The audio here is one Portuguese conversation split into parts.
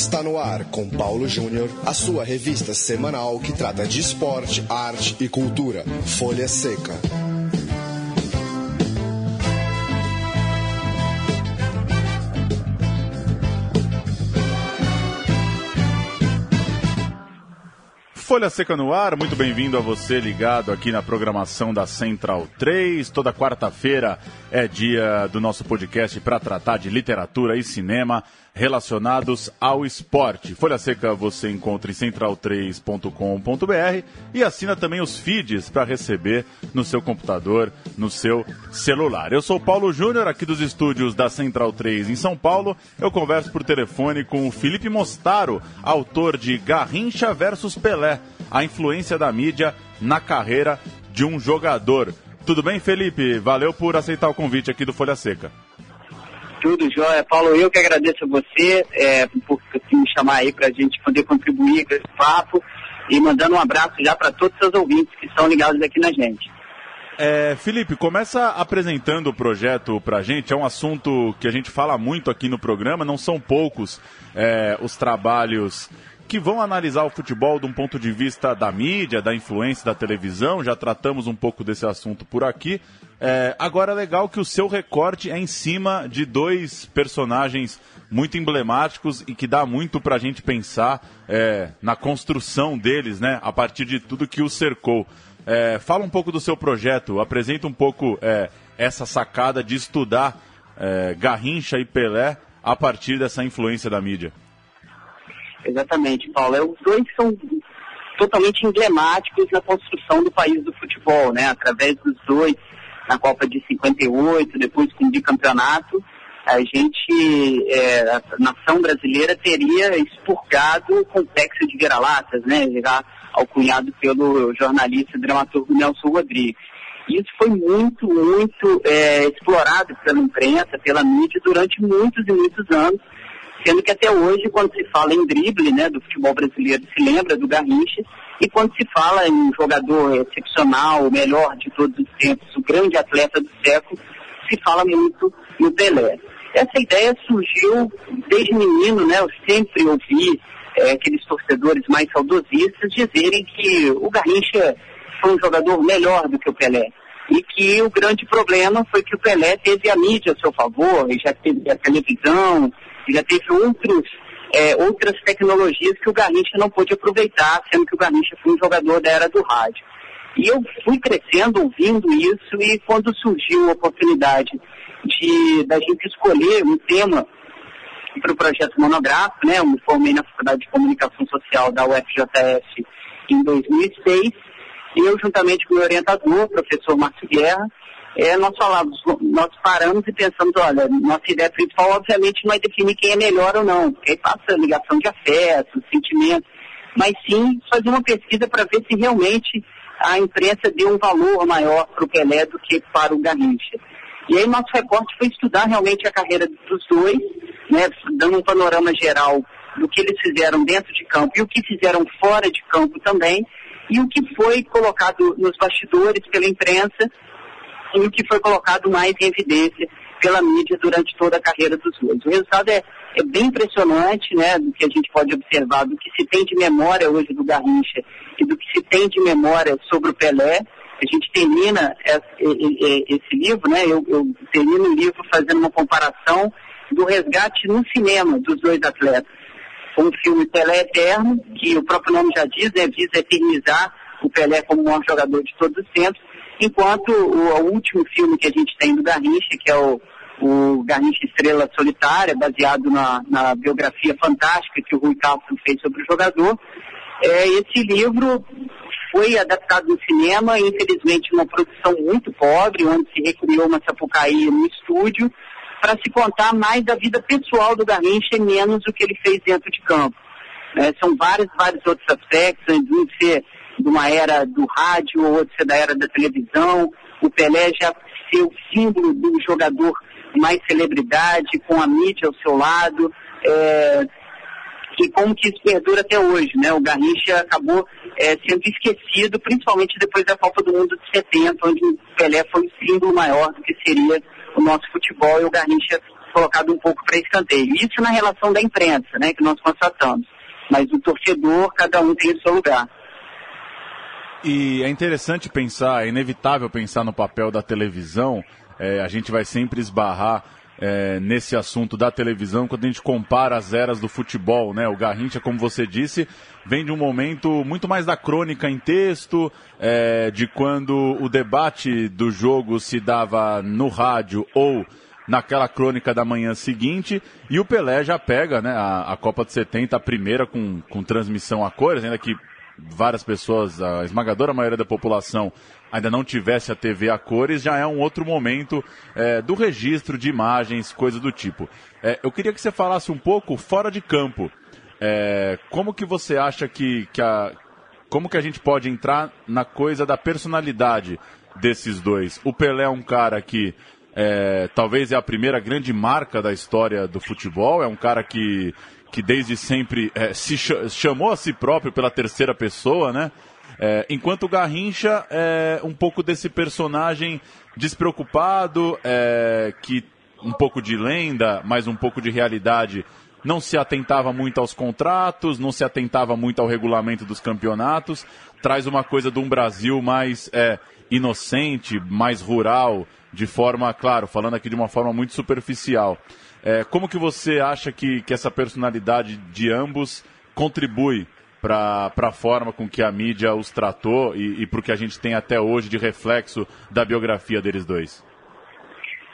Está no ar com Paulo Júnior, a sua revista semanal que trata de esporte, arte e cultura. Folha Seca. Folha Seca no ar, muito bem-vindo a você ligado aqui na programação da Central 3. Toda quarta-feira é dia do nosso podcast para tratar de literatura e cinema relacionados ao esporte. Folha Seca você encontra em central3.com.br e assina também os feeds para receber no seu computador, no seu celular. Eu sou Paulo Júnior, aqui dos estúdios da Central 3 em São Paulo. Eu converso por telefone com o Felipe Mostaro, autor de Garrincha versus Pelé a influência da mídia na carreira de um jogador. Tudo bem, Felipe? Valeu por aceitar o convite aqui do Folha Seca. Tudo jóia. Paulo, eu que agradeço a você é, por me chamar aí para a gente poder contribuir com esse papo e mandando um abraço já para todos os seus ouvintes que estão ligados aqui na gente. É, Felipe, começa apresentando o projeto para a gente. É um assunto que a gente fala muito aqui no programa. Não são poucos é, os trabalhos que vão analisar o futebol de um ponto de vista da mídia, da influência da televisão. Já tratamos um pouco desse assunto por aqui. É, agora é legal que o seu recorte é em cima de dois personagens muito emblemáticos e que dá muito para a gente pensar é, na construção deles, né? A partir de tudo que o cercou. É, fala um pouco do seu projeto, apresenta um pouco é, essa sacada de estudar é, Garrincha e Pelé a partir dessa influência da mídia. Exatamente, Paulo. É, os dois são totalmente emblemáticos na construção do país do futebol, né? Através dos dois, na Copa de 58, depois com o bicampeonato, a gente, é, a nação brasileira teria expurgado o complexo de vira-latas, né? Já alcunhado pelo jornalista e dramaturgo Nelson Rodrigues. Isso foi muito, muito é, explorado pela imprensa, pela mídia, durante muitos e muitos anos, Sendo que até hoje, quando se fala em drible né, do futebol brasileiro, se lembra do Garrincha, e quando se fala em jogador excepcional, o melhor de todos os tempos, o grande atleta do século, se fala muito no Pelé. Essa ideia surgiu desde menino, né? Eu sempre ouvi é, aqueles torcedores mais saudosistas dizerem que o Garrincha foi um jogador melhor do que o Pelé. E que o grande problema foi que o Pelé teve a mídia a seu favor, já teve a televisão, já teve outros, é, outras tecnologias que o Garrincha não pôde aproveitar, sendo que o Garrincha foi um jogador da era do rádio. E eu fui crescendo ouvindo isso e quando surgiu a oportunidade de da gente escolher um tema para o projeto monográfico, né? Eu me formei na Faculdade de Comunicação Social da UFJF em 2006. E eu, juntamente com o meu orientador, professor Márcio Guerra, é, nós falamos, nós paramos e pensamos, olha, nossa ideia principal obviamente não é definir quem é melhor ou não, porque aí passa ligação de afeto, sentimento, mas sim fazer uma pesquisa para ver se realmente a imprensa deu um valor maior para o Pelé do que para o Garrincha. E aí nosso recorte foi estudar realmente a carreira dos dois, né, dando um panorama geral do que eles fizeram dentro de campo e o que fizeram fora de campo também, e o que foi colocado nos bastidores pela imprensa o que foi colocado mais em evidência pela mídia durante toda a carreira dos dois. O resultado é, é bem impressionante, né, do que a gente pode observar, do que se tem de memória hoje do Garrincha e do que se tem de memória sobre o Pelé. A gente termina esse, esse livro, né, eu, eu termino o livro fazendo uma comparação do resgate no cinema dos dois atletas. Com o filme Pelé Eterno, que o próprio nome já diz, né, visa eternizar o Pelé como maior jogador de todos os tempos, enquanto o, o, último filme que a gente tem do Garrincha, que é o, o Garrincha Estrela Solitária, baseado na, na biografia fantástica que o Rui Castro fez sobre o jogador, é, esse livro foi adaptado no cinema, infelizmente uma produção muito pobre, onde se recriou uma sapucaí no estúdio, para se contar mais da vida pessoal do Garrincha e menos o que ele fez dentro de campo. É, são vários, vários outros aspectos, um ser de uma era do rádio, ou outro ser da era da televisão. O Pelé já ser o símbolo do jogador mais celebridade, com a mídia ao seu lado. É, e como que isso perdura até hoje, né? O Garrincha acabou é, sendo esquecido, principalmente depois da Copa do Mundo de 70, onde o Pelé foi o símbolo maior do que seria o nosso futebol e o Garrincha colocado um pouco para escanteio. Isso na relação da imprensa, né, que nós constatamos. Mas o torcedor, cada um tem o seu lugar. E é interessante pensar, é inevitável pensar no papel da televisão. É, a gente vai sempre esbarrar é, nesse assunto da televisão quando a gente compara as eras do futebol, né? O Garrincha, como você disse, vem de um momento muito mais da crônica em texto, é, de quando o debate do jogo se dava no rádio ou naquela crônica da manhã seguinte, e o Pelé já pega né, a, a Copa de 70, a primeira com, com transmissão a cores, ainda que várias pessoas, a esmagadora maioria da população ainda não tivesse a TV a cores, já é um outro momento é, do registro de imagens, coisas do tipo. É, eu queria que você falasse um pouco fora de campo. É, como que você acha que, que a, como que a gente pode entrar na coisa da personalidade desses dois? O Pelé é um cara que é, talvez é a primeira grande marca da história do futebol, é um cara que, que desde sempre é, se chamou a si próprio pela terceira pessoa, né? É, enquanto o Garrincha é um pouco desse personagem despreocupado, é, que um pouco de lenda, mas um pouco de realidade, não se atentava muito aos contratos, não se atentava muito ao regulamento dos campeonatos, traz uma coisa de um Brasil mais é, inocente, mais rural, de forma, claro, falando aqui de uma forma muito superficial. É, como que você acha que, que essa personalidade de ambos contribui para a forma com que a mídia os tratou e, e para o que a gente tem até hoje de reflexo da biografia deles dois?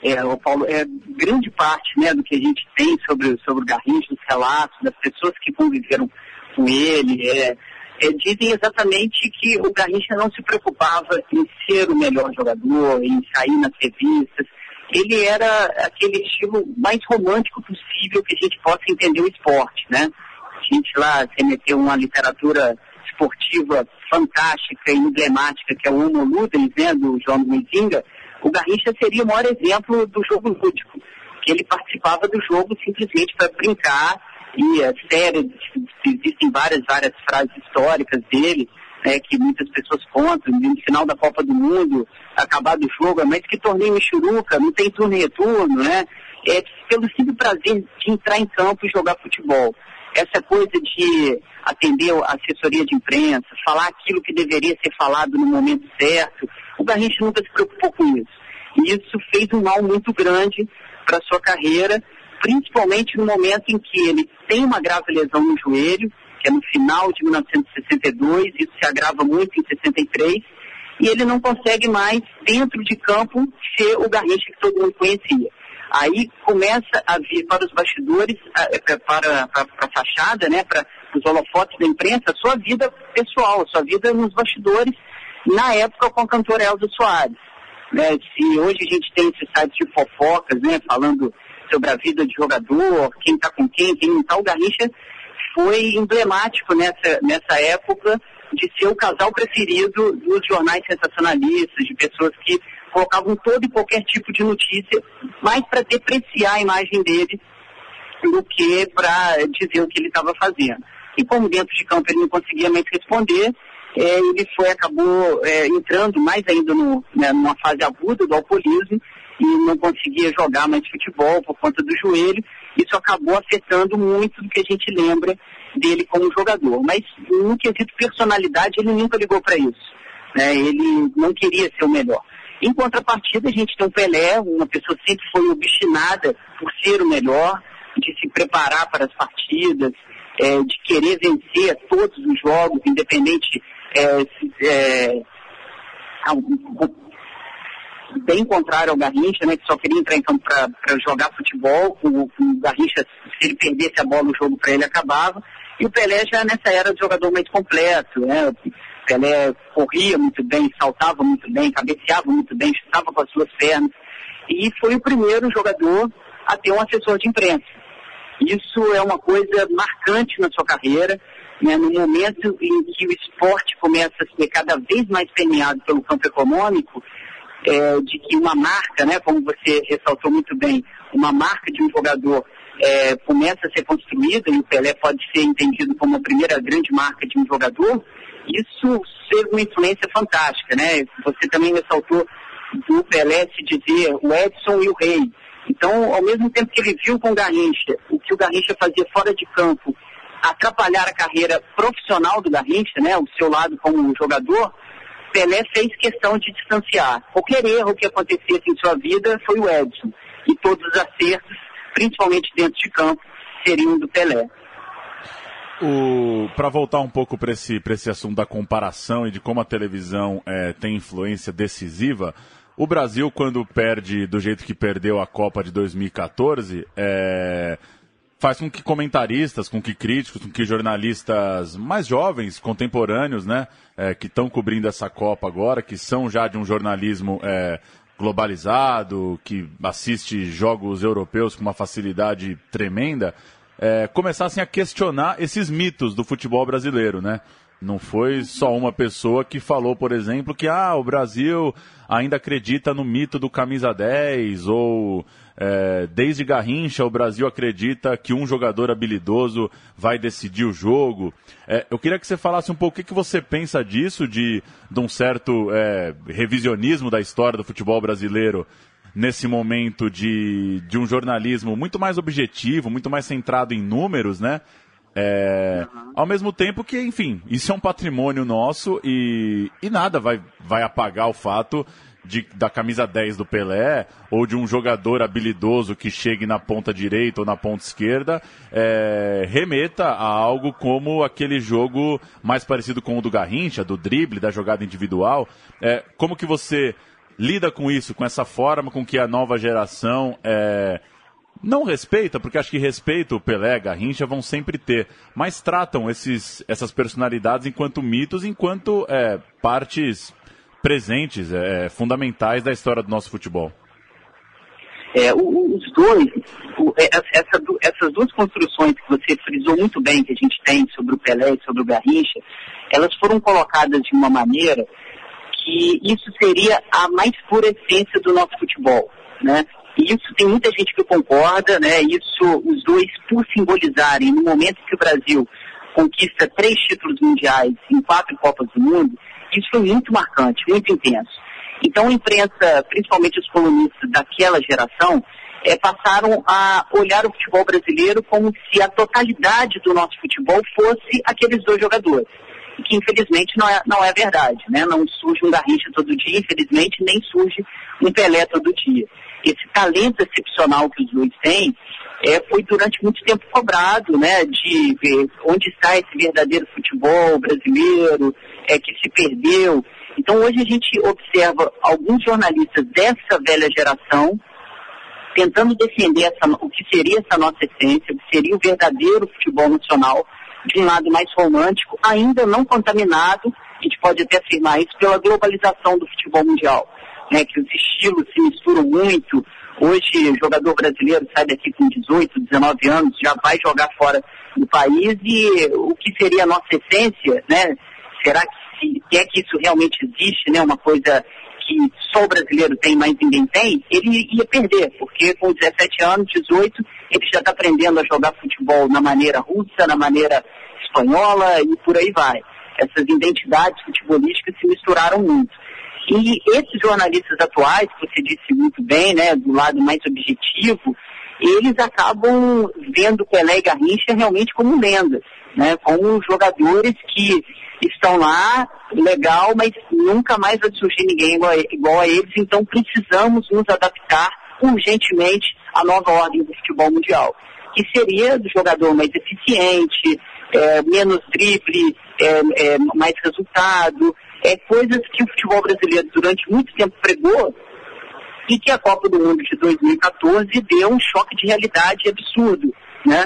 É, o Paulo, é grande parte né, do que a gente tem sobre, sobre o Garrincha, os relatos das pessoas que conviveram com ele, é, é, dizem exatamente que o Garrincha não se preocupava em ser o melhor jogador, em sair nas revistas. Ele era aquele estilo mais romântico possível que a gente possa entender o esporte, né? A gente lá remeteu uma literatura esportiva fantástica e emblemática, que é o Homo Ludens, né, do João Muizinga, o Garrincha seria o maior exemplo do jogo lúdico, que ele participava do jogo simplesmente para brincar é sério, existem várias, várias frases históricas dele, né, que muitas pessoas contam, no final da Copa do Mundo, acabado o jogo, mas que torneio Michuruca, não tem turno e retorno, né? É pelo simples prazer de entrar em campo e jogar futebol. Essa coisa de atender a assessoria de imprensa, falar aquilo que deveria ser falado no momento certo, o Garrincha nunca se preocupou com isso. E isso fez um mal muito grande para sua carreira principalmente no momento em que ele tem uma grave lesão no joelho, que é no final de 1962, isso se agrava muito em 63, e ele não consegue mais, dentro de campo, ser o Garrincha que todo mundo conhecia. Aí começa a vir para os bastidores, é, para, para, a fachada, né, para os holofotes da imprensa, a sua vida pessoal, a sua vida nos bastidores, na época com a cantora Elza Soares. Né, se hoje a gente tem esses sites de fofocas, né, falando sobre a vida de jogador, quem está com quem, quem não está. O Garrincha foi emblemático nessa, nessa época de ser o casal preferido dos jornais sensacionalistas, de pessoas que colocavam todo e qualquer tipo de notícia, mais para depreciar a imagem dele do que para dizer o que ele estava fazendo. E como dentro de campo ele não conseguia mais responder, é, ele foi, acabou é, entrando mais ainda no, né, numa fase aguda do alcoolismo e não conseguia jogar mais futebol por conta do joelho. Isso acabou afetando muito do que a gente lembra dele como jogador. Mas no quesito personalidade, ele nunca ligou para isso. Né? Ele não queria ser o melhor. Em contrapartida, a gente tem o Pelé, uma pessoa sempre foi obstinada por ser o melhor, de se preparar para as partidas, é, de querer vencer todos os jogos, independente é, é, bem contrário ao Garrincha, né, que só queria entrar em campo para jogar futebol. O, o, Garrincha, se ele perdesse a bola, o jogo para ele acabava. E o Pelé já nessa era de jogador mais completo, né? O Pelé corria muito bem, saltava muito bem, cabeceava muito bem, chutava com as suas pernas. E foi o primeiro jogador a ter um assessor de imprensa. Isso é uma coisa marcante na sua carreira. Né, no momento em que o esporte começa a ser cada vez mais permeado pelo campo econômico, é, de que uma marca, né, como você ressaltou muito bem, uma marca de um jogador é, começa a ser construída e o Pelé pode ser entendido como a primeira grande marca de um jogador, isso ser uma influência fantástica, né? Você também ressaltou do Pelé se dizer o Edson e o Rei. Então, ao mesmo tempo que ele viu com o Garrincha, o que o Garrincha fazia fora de campo, atrapalhar a carreira profissional do Garrincha, né, o seu lado como jogador, Pelé fez questão de distanciar. Qualquer erro que acontecesse em sua vida foi o Edson. E todos os acertos, principalmente dentro de campo, seriam do Pelé. Para voltar um pouco para esse, esse assunto da comparação e de como a televisão é, tem influência decisiva, o Brasil, quando perde do jeito que perdeu a Copa de 2014, é, faz com que comentaristas, com que críticos, com que jornalistas mais jovens, contemporâneos, né, é, que estão cobrindo essa Copa agora, que são já de um jornalismo é, globalizado, que assiste jogos europeus com uma facilidade tremenda, é, começassem a questionar esses mitos do futebol brasileiro, né? Não foi só uma pessoa que falou, por exemplo, que ah, o Brasil ainda acredita no mito do camisa 10, ou é, desde Garrincha o Brasil acredita que um jogador habilidoso vai decidir o jogo. É, eu queria que você falasse um pouco o que, que você pensa disso, de, de um certo é, revisionismo da história do futebol brasileiro nesse momento de, de um jornalismo muito mais objetivo, muito mais centrado em números, né? É, uhum. Ao mesmo tempo que, enfim, isso é um patrimônio nosso e, e nada vai, vai apagar o fato de, da camisa 10 do Pelé ou de um jogador habilidoso que chegue na ponta direita ou na ponta esquerda é, remeta a algo como aquele jogo mais parecido com o do Garrincha, do drible, da jogada individual. É, como que você lida com isso, com essa forma com que a nova geração é, não respeita, porque acho que respeito o Pelé, Garrincha vão sempre ter, mas tratam esses, essas personalidades enquanto mitos, enquanto é, partes presentes, é, fundamentais da história do nosso futebol. É, os dois, é, essa, essas duas construções que você frisou muito bem que a gente tem sobre o Pelé e sobre o Garrincha, elas foram colocadas de uma maneira que isso seria a mais pura essência do nosso futebol, né? E isso tem muita gente que concorda, né? Isso, os dois, por simbolizarem, no momento que o Brasil conquista três títulos mundiais em quatro Copas do Mundo, isso foi muito marcante, muito intenso. Então a imprensa, principalmente os colunistas daquela geração, é, passaram a olhar o futebol brasileiro como se a totalidade do nosso futebol fosse aqueles dois jogadores que infelizmente não é, não é verdade, né? Não surge um Garrincha todo dia, infelizmente, nem surge um Pelé todo dia. Esse talento excepcional que os dois têm é, foi durante muito tempo cobrado, né? De ver onde está esse verdadeiro futebol brasileiro, é, que se perdeu. Então hoje a gente observa alguns jornalistas dessa velha geração tentando defender essa, o que seria essa nossa essência, o que seria o verdadeiro futebol nacional, de um lado mais romântico, ainda não contaminado, a gente pode até afirmar isso, pela globalização do futebol mundial, né, que os estilos se misturam muito. Hoje, jogador brasileiro sai daqui com 18, 19 anos, já vai jogar fora do país e o que seria a nossa essência, né? Será que, se, é que isso realmente existe, né? Uma coisa que só o brasileiro tem, mas ninguém tem, ele ia perder, porque com 17 anos, 18, ele já está aprendendo a jogar futebol na maneira russa, na maneira espanhola e por aí vai. Essas identidades futebolísticas se misturaram muito. E esses jornalistas atuais, que você disse muito bem, né, do lado mais objetivo, eles acabam vendo Pelé e Garrincha realmente como lendas, né, como jogadores que estão lá, legal, mas nunca mais vai surgir ninguém igual a, igual a eles, então precisamos nos adaptar urgentemente à nova ordem do futebol mundial, que seria do jogador mais eficiente, é, menos drible, é, é, mais resultado, é, coisas que o futebol brasileiro durante muito tempo pregou e que a Copa do Mundo de 2014 deu um choque de realidade absurdo, né?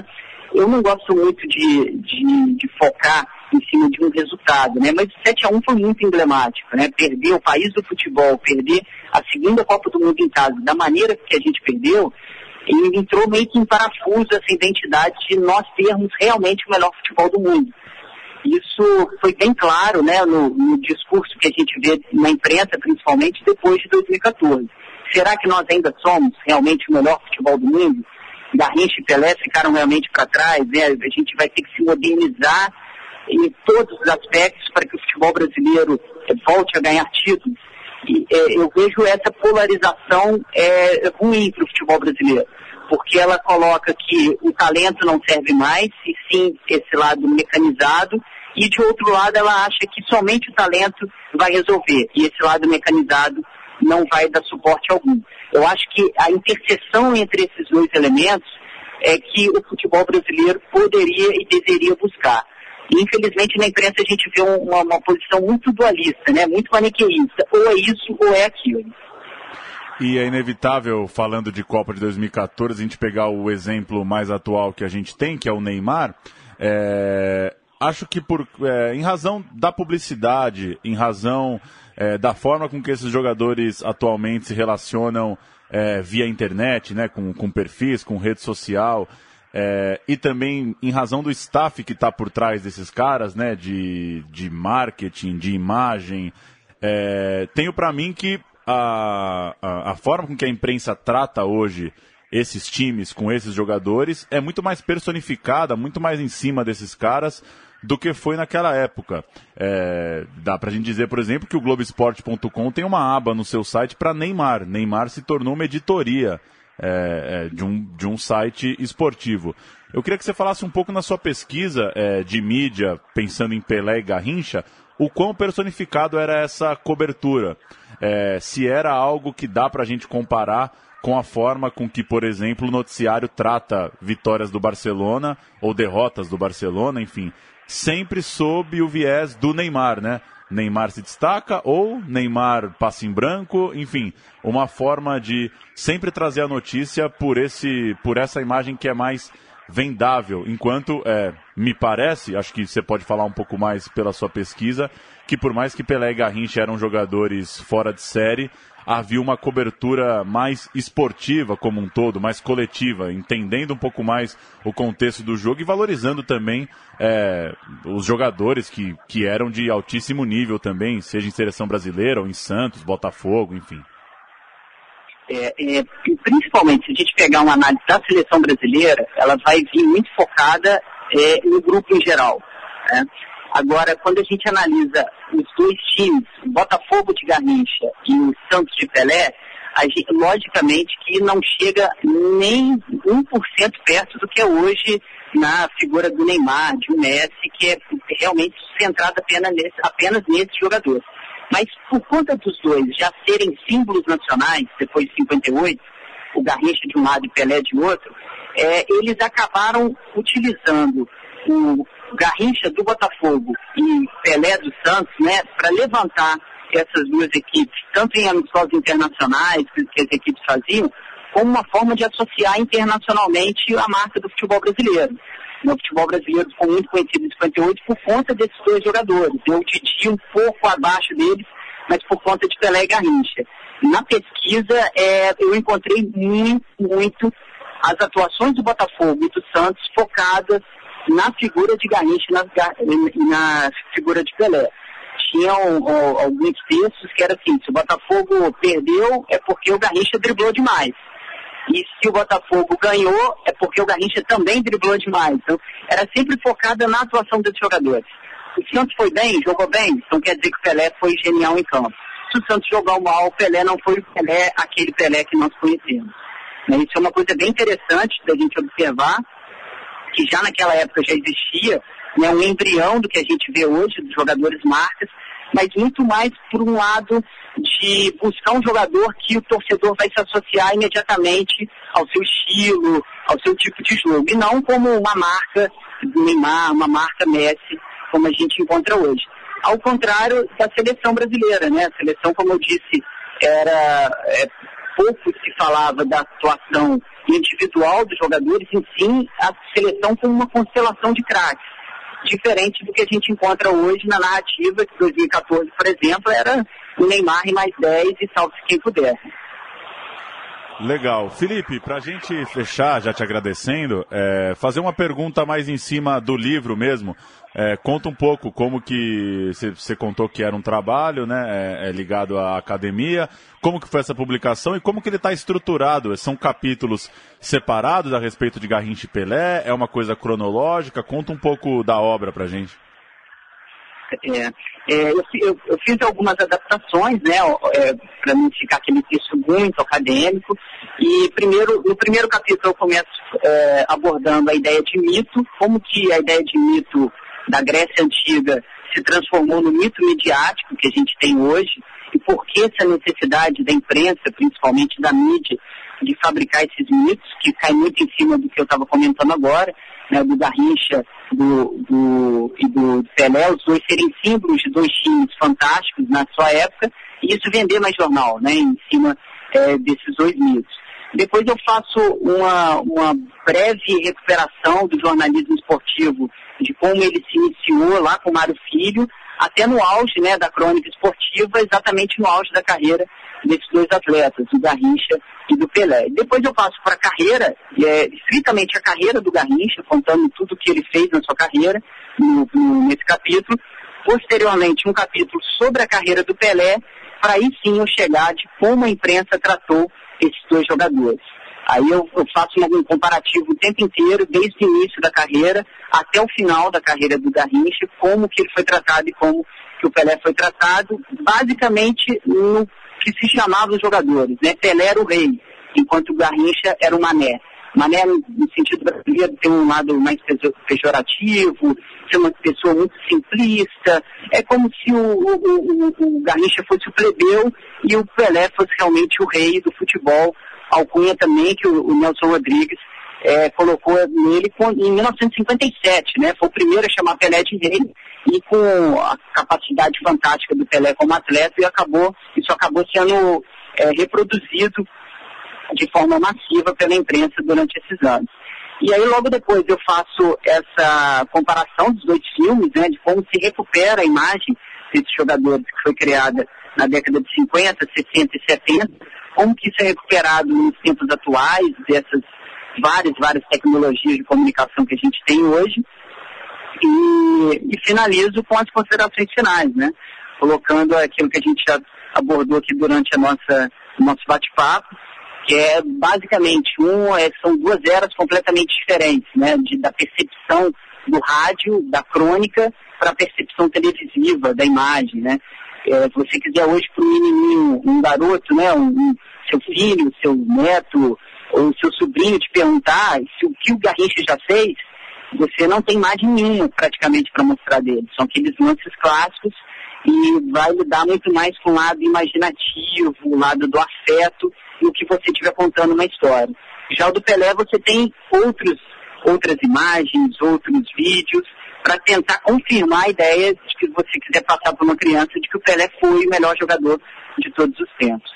Eu não gosto muito de, de, de focar em cima de um resultado, né? Mas o 7 a 1 foi muito emblemático, né? Perder o país do futebol, perder a segunda Copa do Mundo em casa, da maneira que a gente perdeu, entrou meio que em parafuso essa identidade de nós termos realmente o melhor futebol do mundo. Isso foi bem claro, né, no, no discurso que a gente vê na imprensa, principalmente depois de 2014. Será que nós ainda somos realmente o melhor futebol do mundo? Garrincha e Pelé ficaram realmente para trás, né? A gente vai ter que se modernizar em todos os aspectos para que o futebol brasileiro volte a ganhar títulos. é, eu vejo essa polarização é, ruim para o futebol brasileiro, porque ela coloca que o talento não serve mais, e sim esse lado mecanizado, e de outro lado ela acha que somente o talento vai resolver, e esse lado mecanizado não vai dar suporte algum. Eu acho que a interseção entre esses dois elementos é que o futebol brasileiro poderia e deveria buscar. Infelizmente, na imprensa a gente vê uma, uma posição muito dualista, né? muito maniqueísta. Ou é isso ou é aquilo. E é inevitável, falando de Copa de 2014, a gente pegar o exemplo mais atual que a gente tem, que é o Neymar. É... Acho que por, é, em razão da publicidade, em razão é, da forma com que esses jogadores atualmente se relacionam é, via internet, né, com, com perfis, com rede social, é, e também em razão do staff que está por trás desses caras, né, de, de marketing, de imagem, é, tenho para mim que a, a, a, forma com que a imprensa trata hoje esses times com esses jogadores é muito mais personificada, muito mais em cima desses caras do que foi naquela época. É, dá pra gente dizer, por exemplo, que o Globoesporte.com tem uma aba no seu site para Neymar. Neymar se tornou uma editoria é, é, de, um, de um site esportivo. Eu queria que você falasse um pouco na sua pesquisa é, de mídia, pensando em Pelé e Garrincha, o quão personificado era essa cobertura. É, se era algo que dá para a gente comparar com a forma com que, por exemplo, o noticiário trata vitórias do Barcelona ou derrotas do Barcelona, enfim sempre sob o viés do Neymar, né? Neymar se destaca ou Neymar passa em branco, enfim, uma forma de sempre trazer a notícia por esse, por essa imagem que é mais vendável, enquanto é, me parece, acho que você pode falar um pouco mais pela sua pesquisa, que por mais que Pelé e Garrincha eram jogadores fora de série, havia uma cobertura mais esportiva como um todo, mais coletiva, entendendo um pouco mais o contexto do jogo e valorizando também é, os jogadores que, que eram de altíssimo nível também, seja em seleção brasileira ou em Santos, Botafogo, enfim. É, é, principalmente se a gente pegar uma análise da seleção brasileira, ela vai vir muito focada é, no grupo em geral. Né? Agora, quando a gente analisa os dois times, Botafogo de Garrincha e o Santos de Pelé, gente, logicamente que não chega nem 1% perto do que é hoje na figura do Neymar, de um Messi, que é realmente centrada apenas nesse, apenas nesse jogador. Mas por conta dos dois já serem símbolos nacionais, depois de 58, o Garrincha de um lado e Pelé de outro, é, eles acabaram utilizando o Garrincha do Botafogo e Pelé do Santos, né, para levantar essas duas equipes, tanto em amistosos internacionais que, que as equipes faziam, como uma forma de associar internacionalmente a marca do futebol brasileiro. O futebol brasileiro ficou muito conhecido em 58 por conta desses dois jogadores. Eu Titi um pouco abaixo deles, mas por conta de Pelé e Garrincha. Na pesquisa, é, eu encontrei muito, muito as atuações do Botafogo e do Santos focadas na figura de Garrincha e na, na, figura de Pelé. Tinham alguns textos que era assim, se o Botafogo perdeu é porque o Garrincha driblou demais. E se o Botafogo ganhou é porque o Garrincha também driblou demais. Então, era sempre focada na atuação dos jogadores. O Santos foi bem, jogou bem, então quer dizer que o Pelé foi genial em campo. Se o Santos jogou mal, o Pelé não foi o Pelé, aquele Pelé que nós conhecemos. Isso é uma coisa bem interessante da gente observar que já naquela época já existia, né, um embrião do que a gente vê hoje dos jogadores marcas, mas muito mais por um lado de buscar um jogador que o torcedor vai se associar imediatamente ao seu estilo, ao seu tipo de jogo, e não como uma marca Neymar, uma marca Messi, como a gente encontra hoje. Ao contrário da seleção brasileira, né? A seleção, como eu disse, era é, pouco se falava da atuação individual dos jogadores, e sim a seleção como uma constelação de craques. Diferente do que a gente encontra hoje na narrativa, que 2014, por exemplo, era o Neymar e mais 10 e salve-se quem puder. Legal. Felipe, para a gente fechar, já te agradecendo, é, fazer uma pergunta mais em cima do livro mesmo. É, conta um pouco como que você contou que era um trabalho, né, é, é, ligado à academia. Como que foi essa publicação e como que ele está estruturado? São capítulos separados a respeito de Garrincha e Pelé? É uma coisa cronológica? Conta um pouco da obra para gente. É, é, eu, eu, eu, fiz algumas adaptações, né, é, para não ficar aquele texto muito acadêmico. E primeiro, no primeiro capítulo eu começo é, abordando a ideia de mito, como que a ideia de mito da Grécia Antiga se transformou no mito midiático que a gente tem hoje, e por que essa necessidade da imprensa, principalmente da mídia, de fabricar esses mitos, que cai muito em cima do que eu estava comentando agora, né, do Garrincha do, do, e do Pelé, os dois serem símbolos de dois times fantásticos na sua época, e isso vender mais jornal, né, em cima é, desses dois mitos. Depois eu faço uma, uma breve recuperação do jornalismo esportivo, de como ele se iniciou lá com Mário Filho, até no auge né, da crônica esportiva, exatamente no auge da carreira desses dois atletas, do Garrincha e do Pelé. Depois eu passo para a carreira, é, estritamente a carreira do Garrincha, contando tudo o que ele fez na sua carreira, no, no, nesse capítulo. Posteriormente, um capítulo sobre a carreira do Pelé, para aí sim eu chegar de como a imprensa tratou esses dois jogadores. Aí eu, eu faço um comparativo o tempo inteiro, desde o início da carreira até o final da carreira do Garrincha, como que ele foi tratado e como que o Pelé foi tratado, basicamente no que se chamava os jogadores. Né? Pelé era o rei, enquanto o Garrincha era o mané. Mané, no sentido brasileiro, tem um lado mais pejorativo, ser uma pessoa muito simplista. É como se o, o, o, o Garrincha fosse o plebeu e o Pelé fosse realmente o rei do futebol. Alcunha também, que o, o Nelson Rodrigues é, colocou nele em 1957, né? Foi o primeiro a chamar Pelé de rei e com a capacidade fantástica do Pelé como atleta e acabou, isso acabou sendo é, reproduzido de forma massiva pela imprensa durante esses anos. E aí logo depois eu faço essa comparação dos dois filmes, né, de como se recupera a imagem desses jogadores que foi criada na década de 50, 60 e 70, como que isso é recuperado nos tempos atuais, dessas várias, várias tecnologias de comunicação que a gente tem hoje. E, e finalizo com as considerações finais, né? Colocando aquilo que a gente já abordou aqui durante a nossa, o nosso bate-papo, que é basicamente um, é, são duas eras completamente diferentes, né? De, da percepção do rádio, da crônica, para a percepção televisiva da imagem, né? É, se você quiser hoje para um menininho, um garoto, né? Um, um, seu filho, seu neto, ou seu sobrinho te perguntar se o que o Garrincha já fez, você não tem imagem nenhuma praticamente para mostrar dele. São aqueles lances clássicos e vai lidar muito mais com o lado imaginativo, o lado do afeto e o que você estiver contando uma história. Já o do Pelé você tem outros, outras imagens, outros vídeos para tentar confirmar a ideia de que você quiser passar para uma criança de que o Pelé foi o melhor jogador de todos os tempos.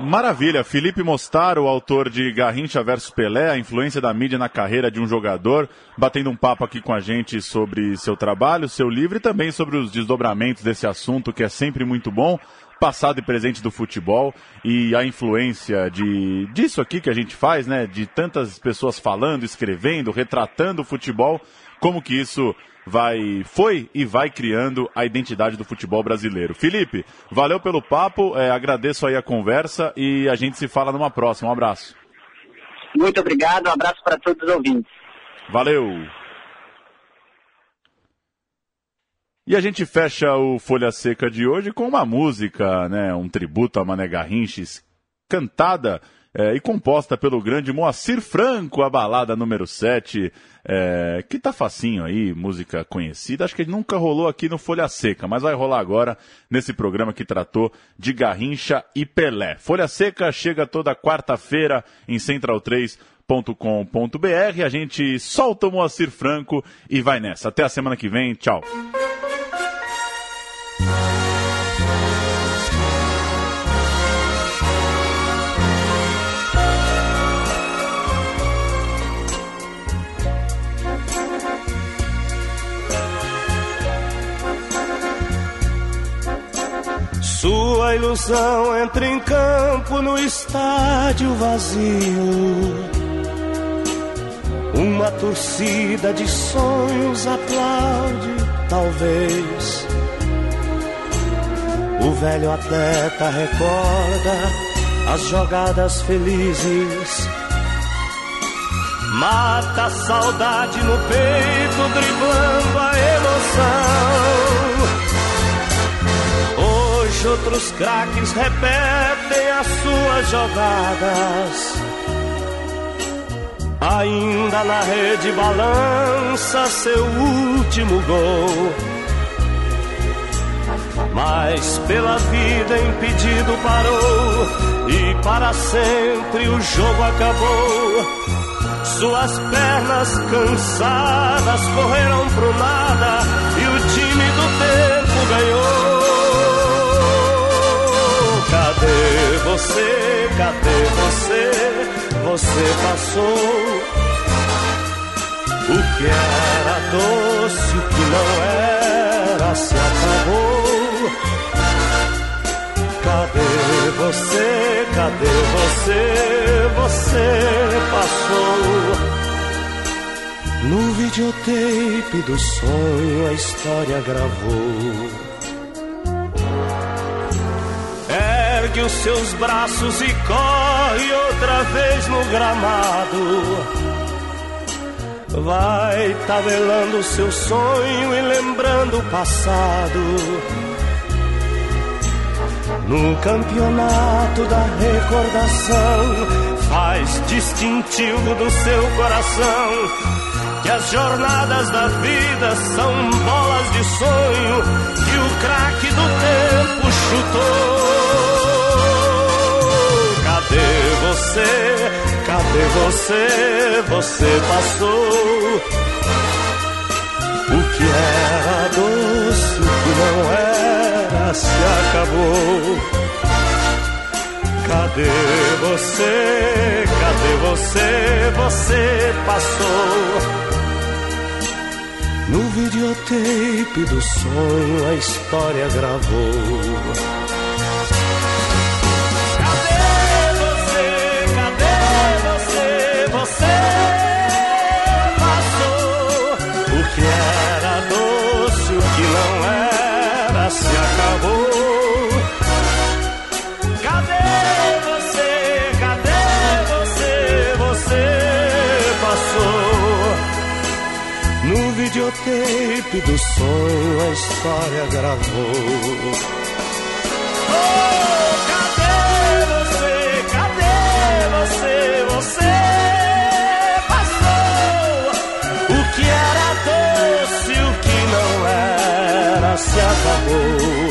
Maravilha. Felipe Mostaro, autor de Garrincha versus Pelé, a influência da mídia na carreira de um jogador, batendo um papo aqui com a gente sobre seu trabalho, seu livro e também sobre os desdobramentos desse assunto que é sempre muito bom, passado e presente do futebol e a influência de disso aqui que a gente faz, né, de tantas pessoas falando, escrevendo, retratando o futebol, como que isso vai, foi e vai criando a identidade do futebol brasileiro. Felipe, valeu pelo papo, é, agradeço aí a conversa e a gente se fala numa próxima. Um abraço. Muito obrigado, um abraço para todos os ouvintes. Valeu! E a gente fecha o Folha Seca de hoje com uma música, né, um tributo a Mané Garrinches, cantada é, e composta pelo grande Moacir Franco, a balada número 7, é, que tá facinho aí, música conhecida. Acho que nunca rolou aqui no Folha Seca, mas vai rolar agora nesse programa que tratou de Garrincha e Pelé. Folha Seca chega toda quarta-feira em central3.com.br. A gente solta o Moacir Franco e vai nessa. Até a semana que vem. Tchau. Sua ilusão entra em campo no estádio vazio. Uma torcida de sonhos aplaude, talvez. O velho atleta recorda as jogadas felizes. Mata a saudade no peito, driblando a emoção. Hoje outros craques repetem as suas jogadas. Ainda na rede balança seu último gol. Mas pela vida impedido parou e para sempre o jogo acabou. Suas pernas cansadas correram pro nada e o time do tempo ganhou. Você? Cadê você? Você passou. O que era doce, o que não era, se acabou. Cadê você? Cadê você? Você passou. No videotape do sonho a história gravou. Ergue os seus braços e corre outra vez no gramado. Vai tabelando seu sonho e lembrando o passado. No campeonato da recordação, faz distintivo do seu coração. Que as jornadas da vida são bolas de sonho que o craque do tempo chutou. Você? Cadê você? Você passou. O que era doce, o que não era, se acabou. Cadê você? Cadê você? Você passou. No videotape do sonho a história gravou. Do sonho a história gravou. Oh, cadê você? Cadê você? Você passou. O que era doce, o que não era, se acabou.